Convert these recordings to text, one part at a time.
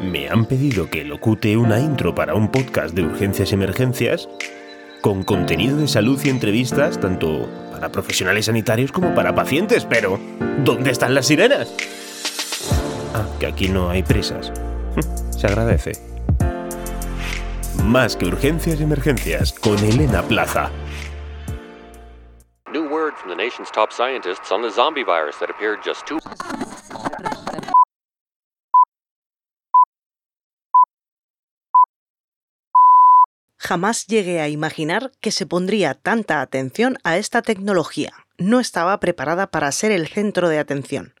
me han pedido que locute una intro para un podcast de urgencias y emergencias con contenido de salud y entrevistas tanto para profesionales sanitarios como para pacientes, pero ¿dónde están las sirenas? Ah, que aquí no hay presas. Se agradece. Más que urgencias y emergencias con Elena Plaza. New word from the nation's top scientists on the zombie virus that appeared just two. Jamás llegué a imaginar que se pondría tanta atención a esta tecnología. No estaba preparada para ser el centro de atención.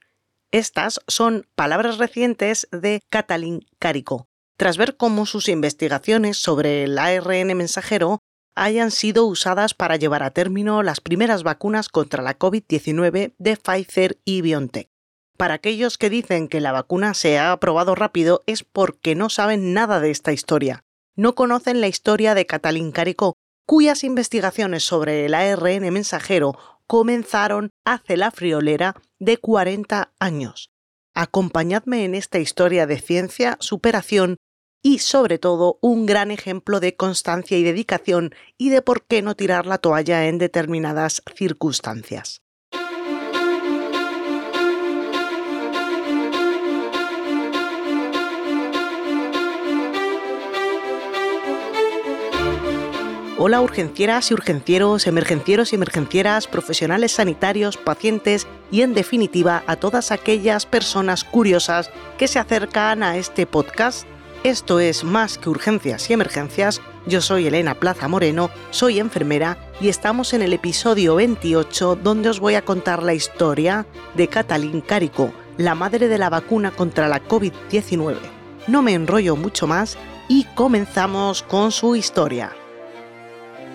Estas son palabras recientes de Catalin Carico, tras ver cómo sus investigaciones sobre el ARN mensajero hayan sido usadas para llevar a término las primeras vacunas contra la COVID-19 de Pfizer y BioNTech. Para aquellos que dicen que la vacuna se ha aprobado rápido es porque no saben nada de esta historia no conocen la historia de Catalín Caricó, cuyas investigaciones sobre el ARN mensajero comenzaron hace la friolera de 40 años. Acompañadme en esta historia de ciencia, superación y sobre todo un gran ejemplo de constancia y dedicación y de por qué no tirar la toalla en determinadas circunstancias. Hola urgencieras y urgencieros, emergencieros y emergencieras, profesionales sanitarios, pacientes y en definitiva a todas aquellas personas curiosas que se acercan a este podcast. Esto es Más que Urgencias y Emergencias. Yo soy Elena Plaza Moreno, soy enfermera y estamos en el episodio 28 donde os voy a contar la historia de Catalín Carico, la madre de la vacuna contra la COVID-19. No me enrollo mucho más y comenzamos con su historia.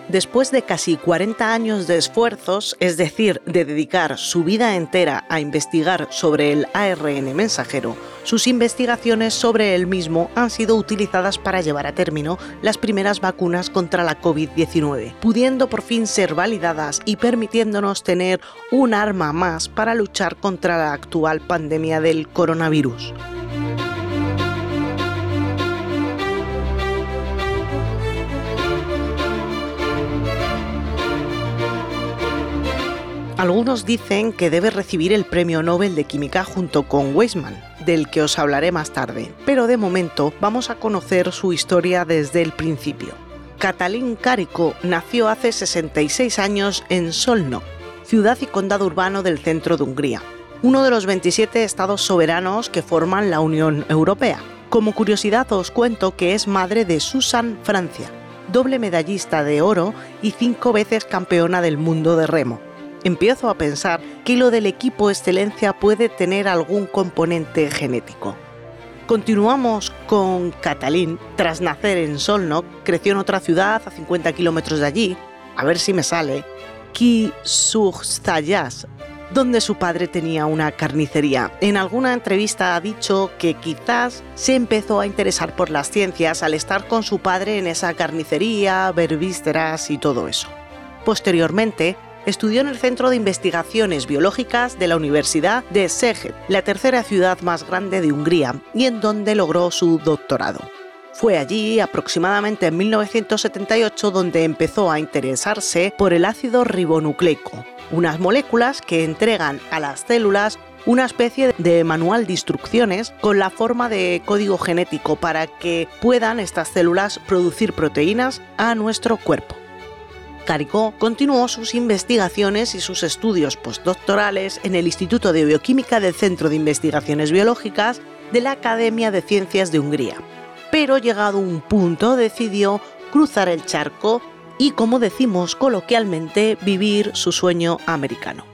Después de casi 40 años de esfuerzos, es decir, de dedicar su vida entera a investigar sobre el ARN mensajero, sus investigaciones sobre el mismo han sido utilizadas para llevar a término las primeras vacunas contra la COVID-19, pudiendo por fin ser validadas y permitiéndonos tener un arma más para luchar contra la actual pandemia del coronavirus. Algunos dicen que debe recibir el Premio Nobel de Química junto con Weizmann, del que os hablaré más tarde, pero de momento vamos a conocer su historia desde el principio. Catalín Carico nació hace 66 años en Solno, ciudad y condado urbano del centro de Hungría, uno de los 27 estados soberanos que forman la Unión Europea. Como curiosidad os cuento que es madre de Susan Francia, doble medallista de oro y cinco veces campeona del mundo de remo empiezo a pensar que lo del equipo excelencia puede tener algún componente genético. Continuamos con Catalín. Tras nacer en Solno, creció en otra ciudad a 50 kilómetros de allí, a ver si me sale, Kisuchthayas, donde su padre tenía una carnicería. En alguna entrevista ha dicho que quizás se empezó a interesar por las ciencias al estar con su padre en esa carnicería, ver vísceras y todo eso. Posteriormente, estudió en el Centro de Investigaciones Biológicas de la Universidad de Szeged, la tercera ciudad más grande de Hungría, y en donde logró su doctorado. Fue allí, aproximadamente en 1978, donde empezó a interesarse por el ácido ribonucleico, unas moléculas que entregan a las células una especie de manual de instrucciones con la forma de código genético para que puedan estas células producir proteínas a nuestro cuerpo. Caricó continuó sus investigaciones y sus estudios postdoctorales en el Instituto de Bioquímica del Centro de Investigaciones Biológicas de la Academia de Ciencias de Hungría. Pero llegado un punto decidió cruzar el charco y, como decimos coloquialmente, vivir su sueño americano.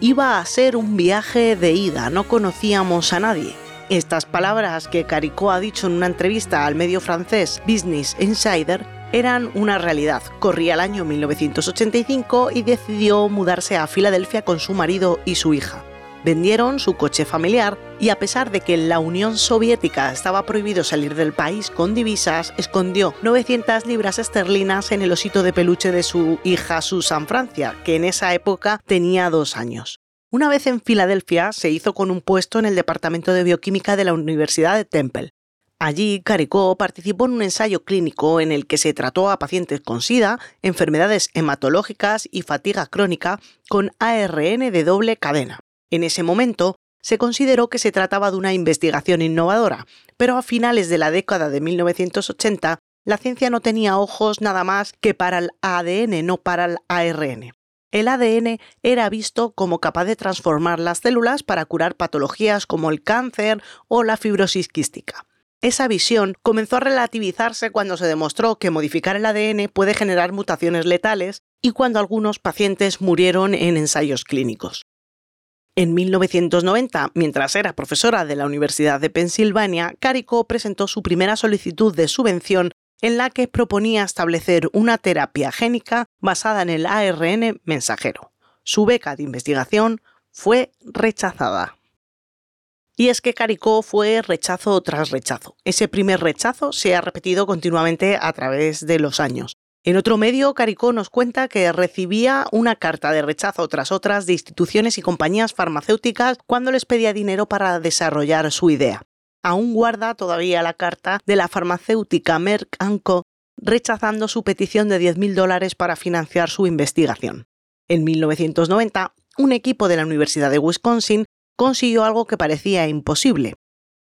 Iba a ser un viaje de ida, no conocíamos a nadie. Estas palabras que Caricó ha dicho en una entrevista al medio francés Business Insider eran una realidad. Corría el año 1985 y decidió mudarse a Filadelfia con su marido y su hija. Vendieron su coche familiar y a pesar de que en la Unión Soviética estaba prohibido salir del país con divisas, escondió 900 libras esterlinas en el osito de peluche de su hija Susan Francia, que en esa época tenía dos años. Una vez en Filadelfia se hizo con un puesto en el Departamento de Bioquímica de la Universidad de Temple Allí, Caricó participó en un ensayo clínico en el que se trató a pacientes con SIDA, enfermedades hematológicas y fatiga crónica con ARN de doble cadena. En ese momento, se consideró que se trataba de una investigación innovadora, pero a finales de la década de 1980 la ciencia no tenía ojos nada más que para el ADN, no para el ARN. El ADN era visto como capaz de transformar las células para curar patologías como el cáncer o la fibrosis quística. Esa visión comenzó a relativizarse cuando se demostró que modificar el ADN puede generar mutaciones letales y cuando algunos pacientes murieron en ensayos clínicos. En 1990, mientras era profesora de la Universidad de Pensilvania, Carico presentó su primera solicitud de subvención en la que proponía establecer una terapia génica basada en el ARN mensajero. Su beca de investigación fue rechazada. Y es que Caricó fue rechazo tras rechazo. Ese primer rechazo se ha repetido continuamente a través de los años. En otro medio, Caricó nos cuenta que recibía una carta de rechazo tras otras de instituciones y compañías farmacéuticas cuando les pedía dinero para desarrollar su idea. Aún guarda todavía la carta de la farmacéutica Merck Co. rechazando su petición de 10.000 dólares para financiar su investigación. En 1990, un equipo de la Universidad de Wisconsin consiguió algo que parecía imposible.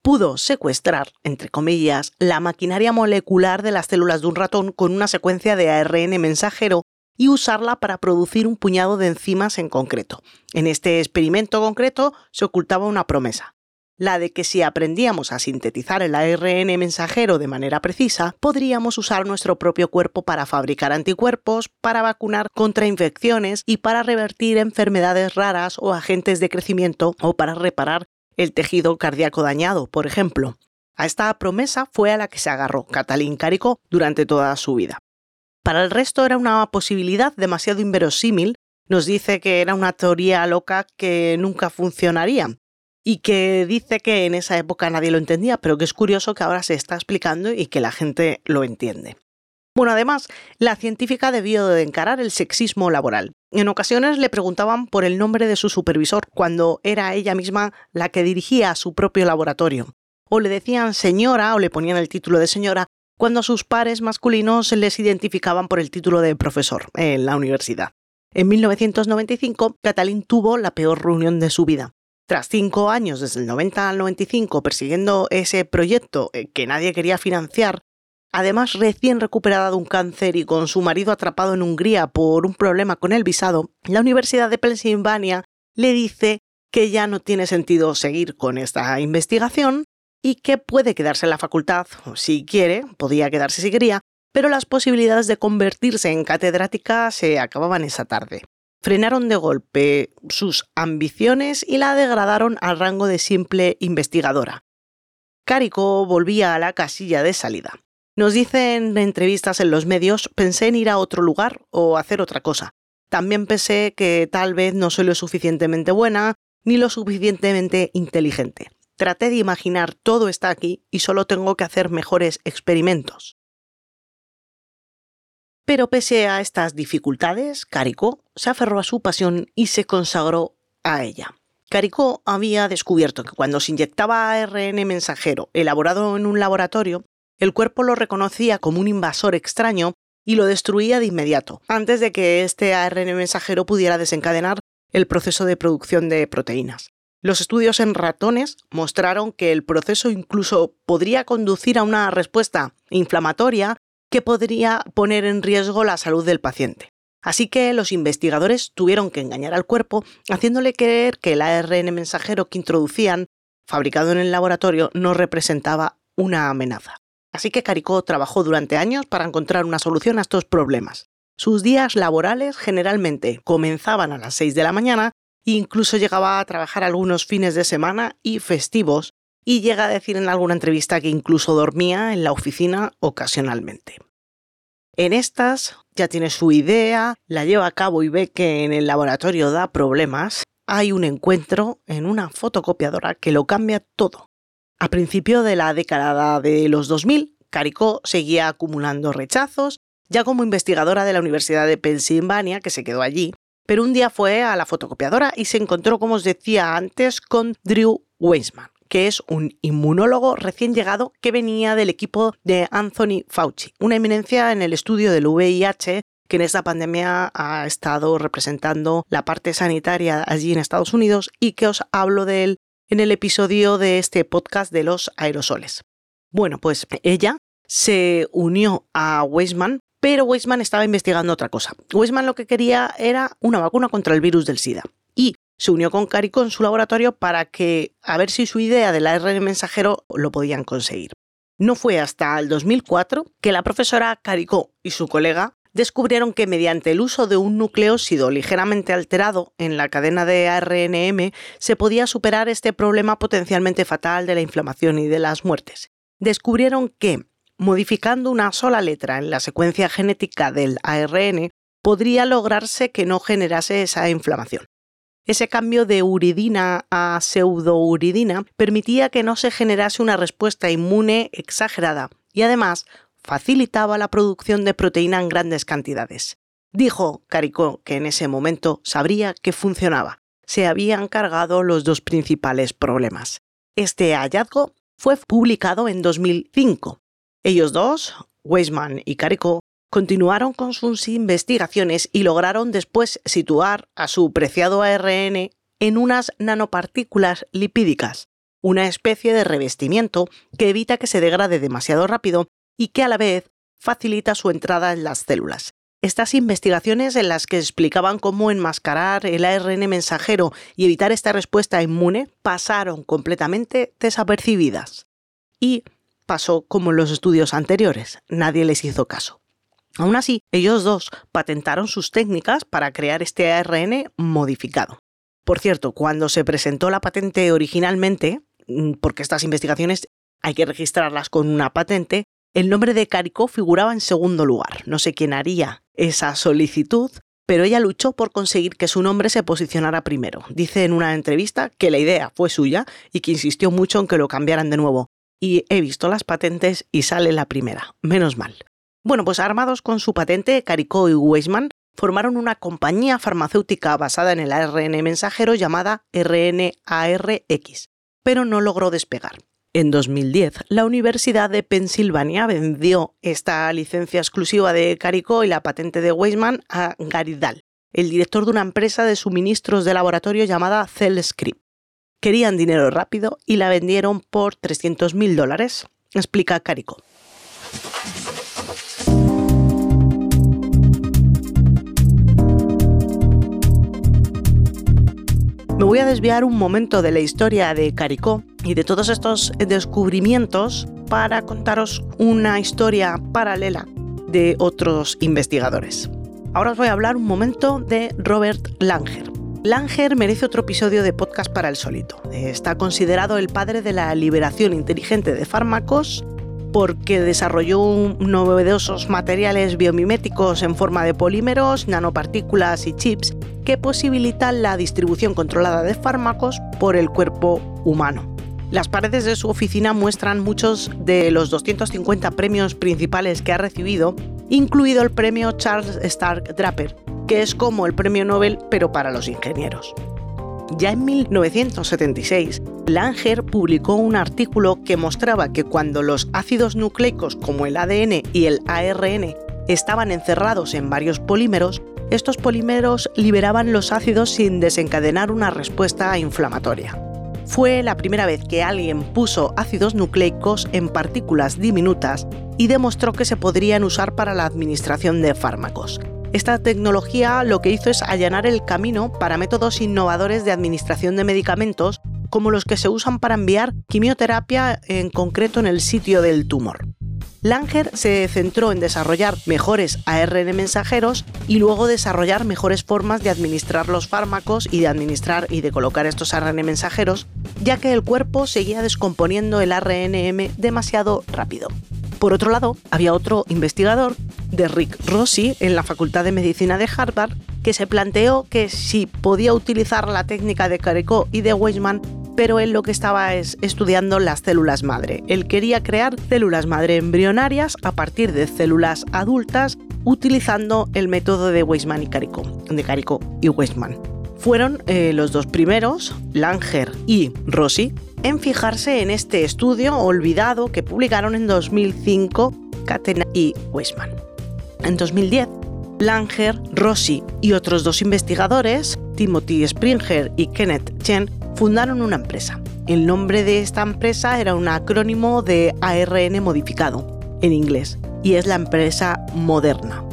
Pudo secuestrar, entre comillas, la maquinaria molecular de las células de un ratón con una secuencia de ARN mensajero y usarla para producir un puñado de enzimas en concreto. En este experimento concreto se ocultaba una promesa la de que si aprendíamos a sintetizar el ARN mensajero de manera precisa, podríamos usar nuestro propio cuerpo para fabricar anticuerpos, para vacunar contra infecciones y para revertir enfermedades raras o agentes de crecimiento o para reparar el tejido cardíaco dañado, por ejemplo. A esta promesa fue a la que se agarró Catalín Carico durante toda su vida. Para el resto era una posibilidad demasiado inverosímil, nos dice que era una teoría loca que nunca funcionaría, y que dice que en esa época nadie lo entendía, pero que es curioso que ahora se está explicando y que la gente lo entiende. Bueno, además, la científica debió de encarar el sexismo laboral. En ocasiones le preguntaban por el nombre de su supervisor cuando era ella misma la que dirigía su propio laboratorio. O le decían señora o le ponían el título de señora cuando a sus pares masculinos les identificaban por el título de profesor en la universidad. En 1995, Catalín tuvo la peor reunión de su vida. Tras cinco años, desde el 90 al 95, persiguiendo ese proyecto eh, que nadie quería financiar, además recién recuperada de un cáncer y con su marido atrapado en Hungría por un problema con el visado, la Universidad de Pennsylvania le dice que ya no tiene sentido seguir con esta investigación y que puede quedarse en la facultad si quiere, podía quedarse si quería, pero las posibilidades de convertirse en catedrática se acababan esa tarde frenaron de golpe sus ambiciones y la degradaron al rango de simple investigadora. Carico volvía a la casilla de salida. Nos dicen en entrevistas en los medios, pensé en ir a otro lugar o hacer otra cosa. También pensé que tal vez no soy lo suficientemente buena ni lo suficientemente inteligente. Traté de imaginar todo está aquí y solo tengo que hacer mejores experimentos. Pero pese a estas dificultades, Caricó se aferró a su pasión y se consagró a ella. Caricó había descubierto que cuando se inyectaba ARN mensajero elaborado en un laboratorio, el cuerpo lo reconocía como un invasor extraño y lo destruía de inmediato, antes de que este ARN mensajero pudiera desencadenar el proceso de producción de proteínas. Los estudios en ratones mostraron que el proceso incluso podría conducir a una respuesta inflamatoria que podría poner en riesgo la salud del paciente. Así que los investigadores tuvieron que engañar al cuerpo, haciéndole creer que el ARN mensajero que introducían, fabricado en el laboratorio, no representaba una amenaza. Así que Caricó trabajó durante años para encontrar una solución a estos problemas. Sus días laborales generalmente comenzaban a las 6 de la mañana e incluso llegaba a trabajar algunos fines de semana y festivos y llega a decir en alguna entrevista que incluso dormía en la oficina ocasionalmente. En estas ya tiene su idea, la lleva a cabo y ve que en el laboratorio da problemas. Hay un encuentro en una fotocopiadora que lo cambia todo. A principio de la década de los 2000, Caricó seguía acumulando rechazos, ya como investigadora de la Universidad de Pensilvania, que se quedó allí, pero un día fue a la fotocopiadora y se encontró, como os decía antes, con Drew Weissman, que es un inmunólogo recién llegado que venía del equipo de Anthony Fauci, una eminencia en el estudio del VIH que en esta pandemia ha estado representando la parte sanitaria allí en Estados Unidos y que os hablo de él en el episodio de este podcast de los aerosoles. Bueno, pues ella se unió a Weisman, pero Weisman estaba investigando otra cosa. Weisman lo que quería era una vacuna contra el virus del SIDA y se unió con Carico en su laboratorio para que a ver si su idea del ARN mensajero lo podían conseguir. No fue hasta el 2004 que la profesora Carico y su colega descubrieron que mediante el uso de un nucleósido ligeramente alterado en la cadena de ARNM se podía superar este problema potencialmente fatal de la inflamación y de las muertes. Descubrieron que, modificando una sola letra en la secuencia genética del ARN, podría lograrse que no generase esa inflamación. Ese cambio de uridina a pseudouridina permitía que no se generase una respuesta inmune exagerada y además facilitaba la producción de proteína en grandes cantidades. Dijo Caricó que en ese momento sabría que funcionaba. Se habían cargado los dos principales problemas. Este hallazgo fue publicado en 2005. Ellos dos, Weisman y Caricó, continuaron con sus investigaciones y lograron después situar a su preciado ARN en unas nanopartículas lipídicas, una especie de revestimiento que evita que se degrade demasiado rápido y que a la vez facilita su entrada en las células. Estas investigaciones en las que explicaban cómo enmascarar el ARN mensajero y evitar esta respuesta inmune pasaron completamente desapercibidas. Y pasó como en los estudios anteriores, nadie les hizo caso. Aún así, ellos dos patentaron sus técnicas para crear este ARN modificado. Por cierto, cuando se presentó la patente originalmente, mm, porque estas investigaciones hay que registrarlas con una patente, el nombre de Caricó figuraba en segundo lugar. No sé quién haría esa solicitud, pero ella luchó por conseguir que su nombre se posicionara primero. Dice en una entrevista que la idea fue suya y que insistió mucho en que lo cambiaran de nuevo. Y he visto las patentes y sale la primera. Menos mal. Bueno, pues armados con su patente, Caricó y Weisman formaron una compañía farmacéutica basada en el ARN mensajero llamada RNARX, pero no logró despegar. En 2010, la Universidad de Pensilvania vendió esta licencia exclusiva de Carico y la patente de Weisman a Garidal, el director de una empresa de suministros de laboratorio llamada CellScript. Querían dinero rápido y la vendieron por 300.000 dólares, explica Carico. Me voy a desviar un momento de la historia de Caricó y de todos estos descubrimientos para contaros una historia paralela de otros investigadores. Ahora os voy a hablar un momento de Robert Langer. Langer merece otro episodio de podcast para el solito. Está considerado el padre de la liberación inteligente de fármacos porque desarrolló novedosos materiales biomiméticos en forma de polímeros, nanopartículas y chips que posibilitan la distribución controlada de fármacos por el cuerpo humano. Las paredes de su oficina muestran muchos de los 250 premios principales que ha recibido, incluido el premio Charles Stark Draper, que es como el premio Nobel pero para los ingenieros. Ya en 1976, Langer publicó un artículo que mostraba que cuando los ácidos nucleicos como el ADN y el ARN estaban encerrados en varios polímeros, estos polímeros liberaban los ácidos sin desencadenar una respuesta inflamatoria. Fue la primera vez que alguien puso ácidos nucleicos en partículas diminutas y demostró que se podrían usar para la administración de fármacos. Esta tecnología lo que hizo es allanar el camino para métodos innovadores de administración de medicamentos como los que se usan para enviar quimioterapia en concreto en el sitio del tumor. Langer se centró en desarrollar mejores ARN mensajeros y luego desarrollar mejores formas de administrar los fármacos y de administrar y de colocar estos ARN mensajeros, ya que el cuerpo seguía descomponiendo el ARNM demasiado rápido. Por otro lado, había otro investigador, de Rick Rossi, en la Facultad de Medicina de Harvard, que se planteó que si podía utilizar la técnica de Caricó y de Weisman, pero él lo que estaba es estudiando las células madre. Él quería crear células madre embrionarias a partir de células adultas utilizando el método de Weisman y Caricó, de y Weisman. Fueron eh, los dos primeros, Langer y Rossi, en fijarse en este estudio olvidado que publicaron en 2005 Catena y Weisman. En 2010, Langer, Rossi y otros dos investigadores, Timothy Springer y Kenneth Chen, fundaron una empresa. El nombre de esta empresa era un acrónimo de ARN modificado, en inglés, y es la empresa Moderna.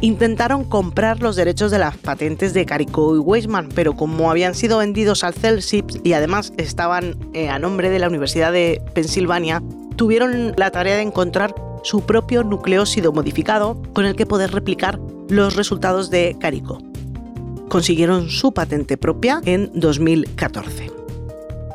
Intentaron comprar los derechos de las patentes de Carico y Weisman, pero como habían sido vendidos al CELSIP y además estaban eh, a nombre de la Universidad de Pensilvania, tuvieron la tarea de encontrar su propio nucleósido modificado con el que poder replicar los resultados de Carico. Consiguieron su patente propia en 2014.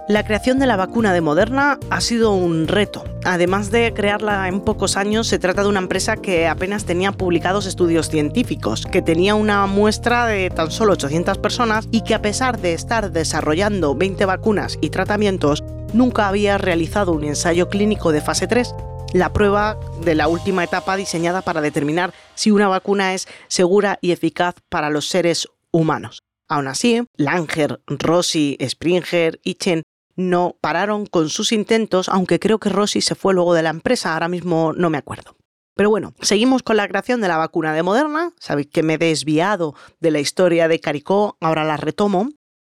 La creación de la vacuna de Moderna ha sido un reto. Además de crearla en pocos años, se trata de una empresa que apenas tenía publicados estudios científicos, que tenía una muestra de tan solo 800 personas y que a pesar de estar desarrollando 20 vacunas y tratamientos, nunca había realizado un ensayo clínico de fase 3 la prueba de la última etapa diseñada para determinar si una vacuna es segura y eficaz para los seres humanos. Aún así, Langer, Rossi, Springer y Chen no pararon con sus intentos, aunque creo que Rossi se fue luego de la empresa, ahora mismo no me acuerdo. Pero bueno, seguimos con la creación de la vacuna de Moderna. Sabéis que me he desviado de la historia de Caricó, ahora la retomo.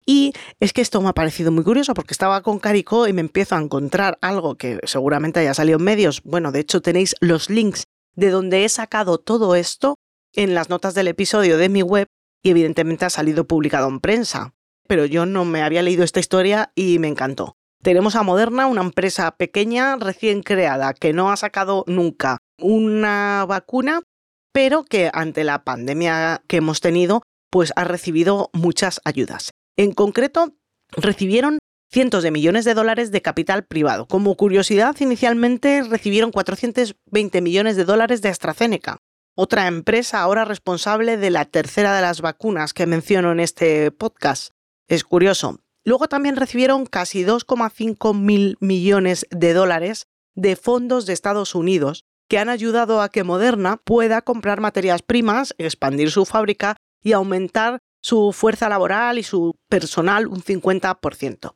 Y es que esto me ha parecido muy curioso porque estaba con Carico y me empiezo a encontrar algo que seguramente haya salido en medios. Bueno, de hecho tenéis los links de donde he sacado todo esto en las notas del episodio de mi web y evidentemente ha salido publicado en prensa. Pero yo no me había leído esta historia y me encantó. Tenemos a Moderna, una empresa pequeña recién creada que no ha sacado nunca una vacuna, pero que ante la pandemia que hemos tenido, pues ha recibido muchas ayudas. En concreto, recibieron cientos de millones de dólares de capital privado. Como curiosidad, inicialmente recibieron 420 millones de dólares de AstraZeneca, otra empresa ahora responsable de la tercera de las vacunas que menciono en este podcast. Es curioso. Luego también recibieron casi 2,5 mil millones de dólares de fondos de Estados Unidos que han ayudado a que Moderna pueda comprar materias primas, expandir su fábrica y aumentar su fuerza laboral y su personal un 50%.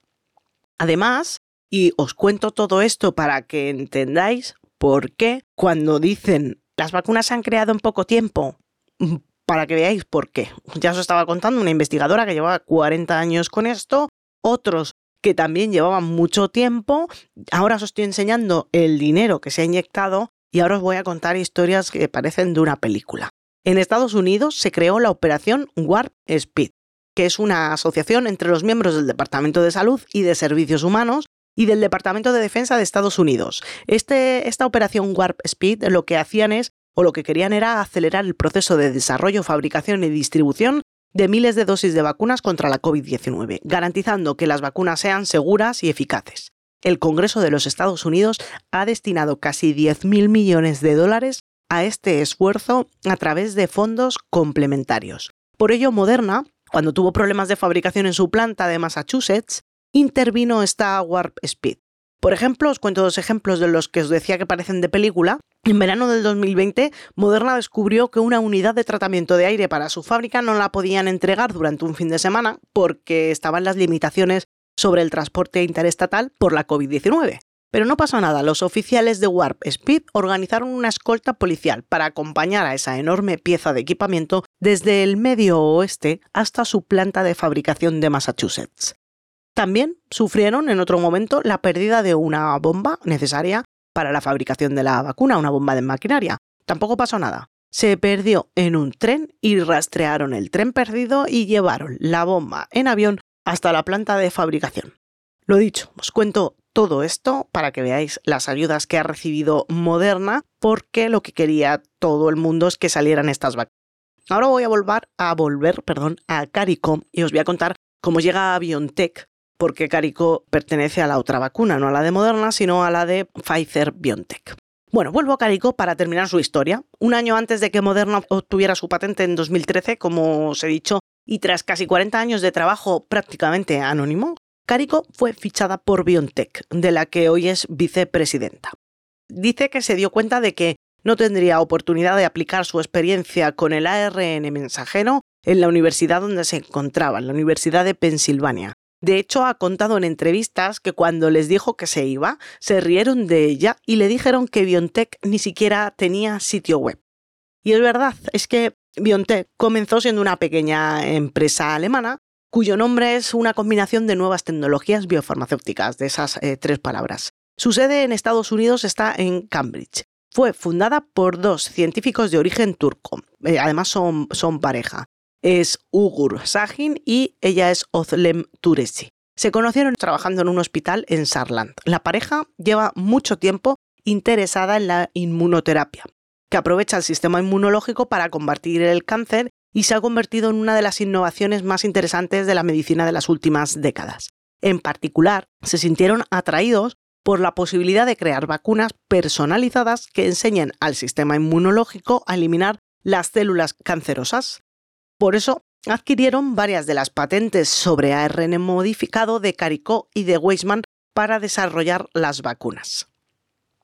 Además, y os cuento todo esto para que entendáis por qué cuando dicen las vacunas se han creado en poco tiempo, mm, para que veáis por qué. Ya os estaba contando una investigadora que llevaba 40 años con esto, otros que también llevaban mucho tiempo. Ahora os estoy enseñando el dinero que se ha inyectado y ahora os voy a contar historias que parecen de una película. En Estados Unidos se creó la operación Warp Speed, que es una asociación entre los miembros del Departamento de Salud y de Servicios Humanos y del Departamento de Defensa de Estados Unidos. Este, esta operación Warp Speed lo que hacían es, o lo que querían era acelerar el proceso de desarrollo, fabricación y distribución de miles de dosis de vacunas contra la COVID-19, garantizando que las vacunas sean seguras y eficaces. El Congreso de los Estados Unidos ha destinado casi 10.000 millones de dólares a este esfuerzo a través de fondos complementarios. Por ello, Moderna, cuando tuvo problemas de fabricación en su planta de Massachusetts, intervino esta Warp Speed. Por ejemplo, os cuento dos ejemplos de los que os decía que parecen de película. En verano del 2020, Moderna descubrió que una unidad de tratamiento de aire para su fábrica no la podían entregar durante un fin de semana porque estaban las limitaciones sobre el transporte interestatal por la COVID-19. Pero no pasó nada, los oficiales de Warp Speed organizaron una escolta policial para acompañar a esa enorme pieza de equipamiento desde el medio oeste hasta su planta de fabricación de Massachusetts. También sufrieron en otro momento la pérdida de una bomba necesaria para la fabricación de la vacuna, una bomba de maquinaria. Tampoco pasó nada. Se perdió en un tren y rastrearon el tren perdido y llevaron la bomba en avión hasta la planta de fabricación. Lo dicho, os cuento todo esto para que veáis las ayudas que ha recibido Moderna, porque lo que quería todo el mundo es que salieran estas vacunas. Ahora voy a volver a volver, perdón, a Carico y os voy a contar cómo llega a BioNTech, porque Carico pertenece a la otra vacuna, no a la de Moderna, sino a la de Pfizer BioNTech. Bueno, vuelvo a Carico para terminar su historia. Un año antes de que Moderna obtuviera su patente en 2013, como os he dicho, y tras casi 40 años de trabajo prácticamente anónimo, Carico fue fichada por BioNTech, de la que hoy es vicepresidenta. Dice que se dio cuenta de que no tendría oportunidad de aplicar su experiencia con el ARN mensajero en la universidad donde se encontraba, en la Universidad de Pensilvania. De hecho, ha contado en entrevistas que cuando les dijo que se iba, se rieron de ella y le dijeron que BioNTech ni siquiera tenía sitio web. Y es verdad, es que BioNTech comenzó siendo una pequeña empresa alemana cuyo nombre es una combinación de nuevas tecnologías biofarmacéuticas, de esas eh, tres palabras. Su sede en Estados Unidos está en Cambridge. Fue fundada por dos científicos de origen turco. Eh, además son, pareja es Ugur Sahin y ella es Ozlem Turesi. Se conocieron trabajando en un hospital en Sarland. La pareja lleva mucho tiempo interesada en la inmunoterapia, que aprovecha el sistema inmunológico para combatir el cáncer y se ha convertido en una de las innovaciones más interesantes de la medicina de las últimas décadas. En particular, se sintieron atraídos por la posibilidad de crear vacunas personalizadas que enseñen al sistema inmunológico a eliminar las células cancerosas. Por eso adquirieron varias de las patentes sobre ARN modificado de Caricó y de Weisman para desarrollar las vacunas.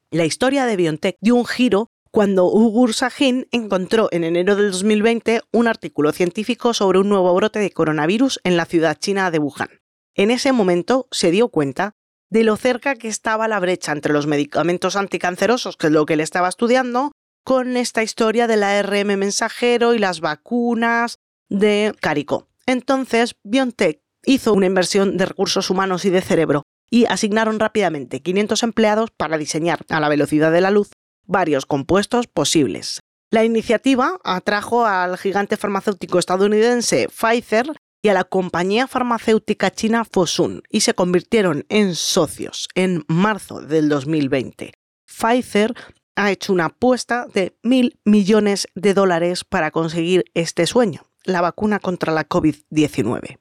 La historia de BioNTech dio un giro cuando Ugur Sahin encontró en enero del 2020 un artículo científico sobre un nuevo brote de coronavirus en la ciudad china de Wuhan. En ese momento se dio cuenta de lo cerca que estaba la brecha entre los medicamentos anticancerosos, que es lo que él estaba estudiando, con esta historia del ARM mensajero y las vacunas de Carico. Entonces, BioNTech hizo una inversión de recursos humanos y de cerebro y asignaron rápidamente 500 empleados para diseñar a la velocidad de la luz varios compuestos posibles. La iniciativa atrajo al gigante farmacéutico estadounidense Pfizer y a la compañía farmacéutica china Fosun y se convirtieron en socios en marzo del 2020. Pfizer ha hecho una apuesta de mil millones de dólares para conseguir este sueño la vacuna contra la COVID-19.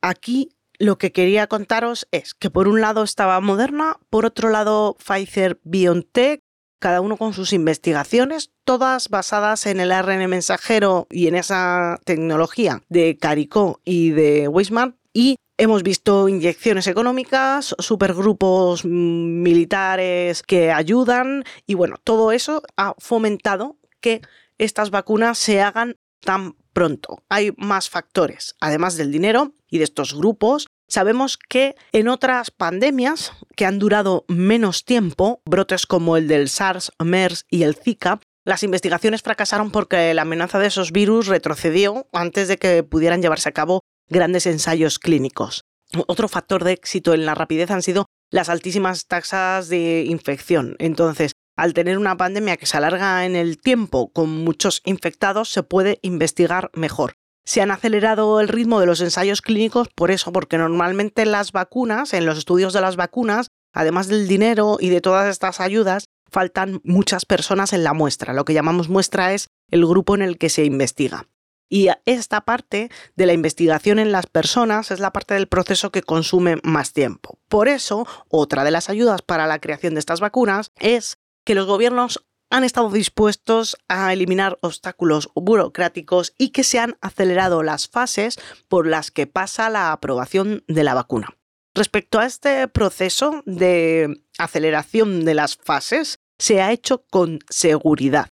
Aquí lo que quería contaros es que por un lado estaba Moderna, por otro lado Pfizer BioNTech, cada uno con sus investigaciones, todas basadas en el ARN mensajero y en esa tecnología de Caricó y de Weisman. Y hemos visto inyecciones económicas, supergrupos militares que ayudan y bueno, todo eso ha fomentado que estas vacunas se hagan tan pronto. Hay más factores, además del dinero y de estos grupos. Sabemos que en otras pandemias que han durado menos tiempo, brotes como el del SARS, MERS y el Zika, las investigaciones fracasaron porque la amenaza de esos virus retrocedió antes de que pudieran llevarse a cabo grandes ensayos clínicos. Otro factor de éxito en la rapidez han sido las altísimas tasas de infección. Entonces, al tener una pandemia que se alarga en el tiempo con muchos infectados, se puede investigar mejor. Se han acelerado el ritmo de los ensayos clínicos por eso, porque normalmente las vacunas, en los estudios de las vacunas, además del dinero y de todas estas ayudas, faltan muchas personas en la muestra. Lo que llamamos muestra es el grupo en el que se investiga. Y esta parte de la investigación en las personas es la parte del proceso que consume más tiempo. Por eso, otra de las ayudas para la creación de estas vacunas es que los gobiernos han estado dispuestos a eliminar obstáculos burocráticos y que se han acelerado las fases por las que pasa la aprobación de la vacuna. Respecto a este proceso de aceleración de las fases, se ha hecho con seguridad.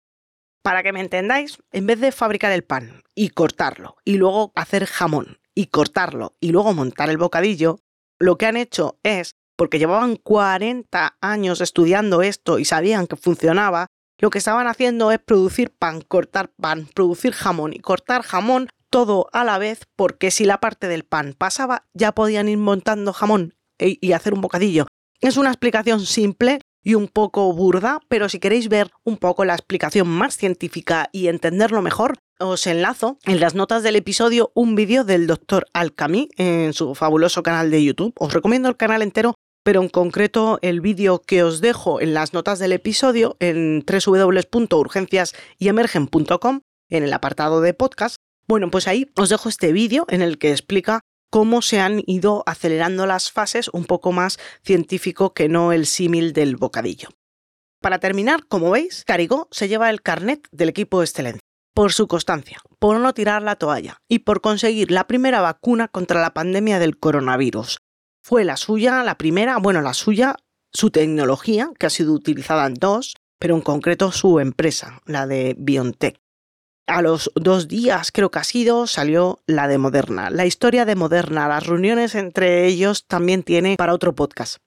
Para que me entendáis, en vez de fabricar el pan y cortarlo, y luego hacer jamón y cortarlo, y luego montar el bocadillo, lo que han hecho es porque llevaban 40 años estudiando esto y sabían que funcionaba, lo que estaban haciendo es producir pan, cortar pan, producir jamón y cortar jamón todo a la vez, porque si la parte del pan pasaba, ya podían ir montando jamón e, y hacer un bocadillo. Es una explicación simple y un poco burda, pero si queréis ver un poco la explicación más científica y entenderlo mejor, os enlazo en las notas del episodio un vídeo del doctor Alcami en su fabuloso canal de YouTube. Os recomiendo el canal entero, pero en concreto el vídeo que os dejo en las notas del episodio en www.urgenciasyemergen.com en el apartado de podcast. Bueno, pues ahí os dejo este vídeo en el que explica cómo se han ido acelerando las fases un poco más científico que no el símil del bocadillo. Para terminar, como veis, Carigó se lleva el carnet del equipo de excelencia por su constancia, por no tirar la toalla y por conseguir la primera vacuna contra la pandemia del coronavirus. Fue la suya, la primera, bueno, la suya, su tecnología, que ha sido utilizada en dos, pero en concreto su empresa, la de BioNTech. A los dos días, creo que ha sido, salió la de Moderna. La historia de Moderna, las reuniones entre ellos también tiene para otro podcast.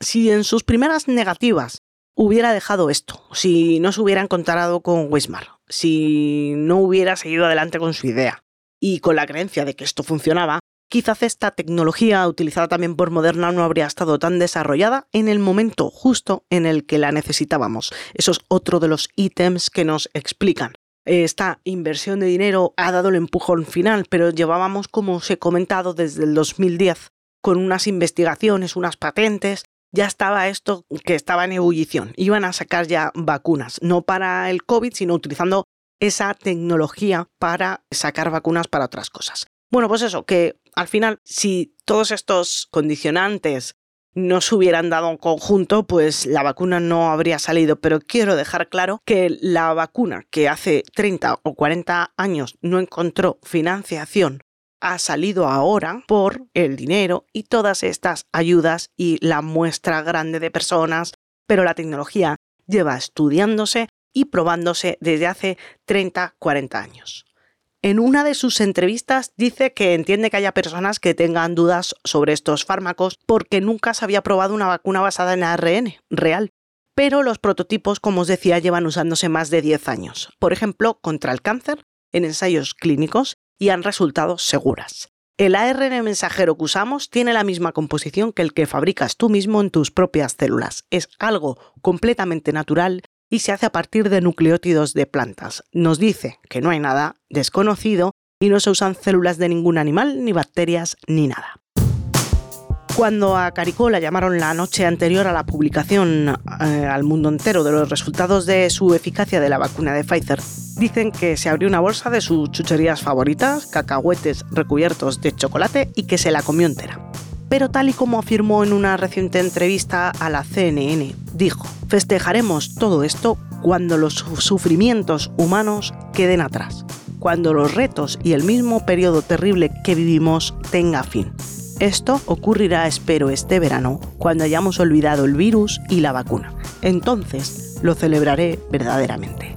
Si en sus primeras negativas hubiera dejado esto, si no se hubiera encontrado con Wismar, si no hubiera seguido adelante con su idea y con la creencia de que esto funcionaba, quizás esta tecnología utilizada también por Moderna no habría estado tan desarrollada en el momento justo en el que la necesitábamos. Eso es otro de los ítems que nos explican. Esta inversión de dinero ha dado el empujón final, pero llevábamos, como os he comentado, desde el 2010 con unas investigaciones, unas patentes, ya estaba esto que estaba en ebullición. Iban a sacar ya vacunas, no para el COVID, sino utilizando esa tecnología para sacar vacunas para otras cosas. Bueno, pues eso, que al final, si todos estos condicionantes no se hubieran dado en conjunto, pues la vacuna no habría salido. Pero quiero dejar claro que la vacuna que hace 30 o 40 años no encontró financiación ha salido ahora por el dinero y todas estas ayudas y la muestra grande de personas, pero la tecnología lleva estudiándose y probándose desde hace 30, 40 años. En una de sus entrevistas dice que entiende que haya personas que tengan dudas sobre estos fármacos porque nunca se había probado una vacuna basada en ARN real. Pero los prototipos, como os decía, llevan usándose más de 10 años. Por ejemplo, contra el cáncer, en ensayos clínicos, y han resultado seguras. El ARN mensajero que usamos tiene la misma composición que el que fabricas tú mismo en tus propias células. Es algo completamente natural y se hace a partir de nucleótidos de plantas. Nos dice que no hay nada desconocido y no se usan células de ningún animal, ni bacterias, ni nada. Cuando a Caricó la llamaron la noche anterior a la publicación eh, al mundo entero de los resultados de su eficacia de la vacuna de Pfizer, dicen que se abrió una bolsa de sus chucherías favoritas, cacahuetes recubiertos de chocolate y que se la comió entera. Pero tal y como afirmó en una reciente entrevista a la CNN, dijo, festejaremos todo esto cuando los sufrimientos humanos queden atrás, cuando los retos y el mismo periodo terrible que vivimos tenga fin. Esto ocurrirá, espero, este verano, cuando hayamos olvidado el virus y la vacuna. Entonces lo celebraré verdaderamente.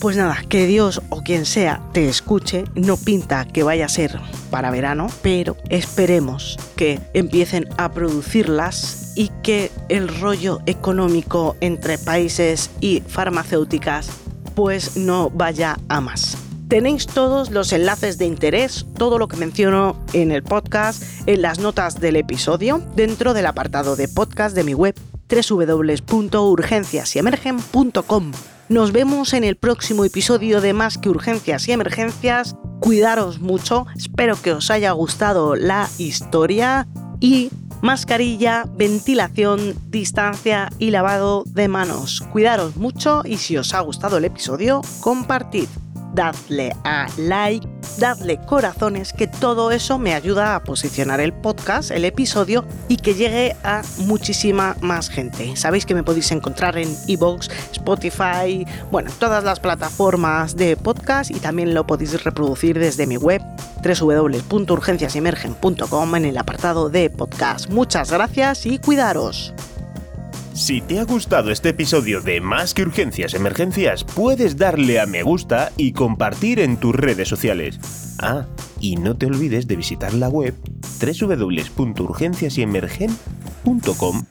Pues nada, que Dios o quien sea te escuche, no pinta que vaya a ser para verano, pero esperemos que empiecen a producirlas y que el rollo económico entre países y farmacéuticas pues no vaya a más. Tenéis todos los enlaces de interés, todo lo que menciono en el podcast, en las notas del episodio, dentro del apartado de podcast de mi web www.urgenciasyemergen.com. Nos vemos en el próximo episodio de Más que Urgencias y Emergencias. Cuidaros mucho, espero que os haya gustado la historia y mascarilla, ventilación, distancia y lavado de manos. Cuidaros mucho y si os ha gustado el episodio, compartid dadle a like, dadle corazones, que todo eso me ayuda a posicionar el podcast, el episodio y que llegue a muchísima más gente. Sabéis que me podéis encontrar en Evox, Spotify, bueno, todas las plataformas de podcast y también lo podéis reproducir desde mi web www.urgenciasemergen.com en el apartado de podcast. Muchas gracias y cuidaros. Si te ha gustado este episodio de Más que Urgencias Emergencias, puedes darle a me gusta y compartir en tus redes sociales. Ah, y no te olvides de visitar la web www.urgenciasyemergen.com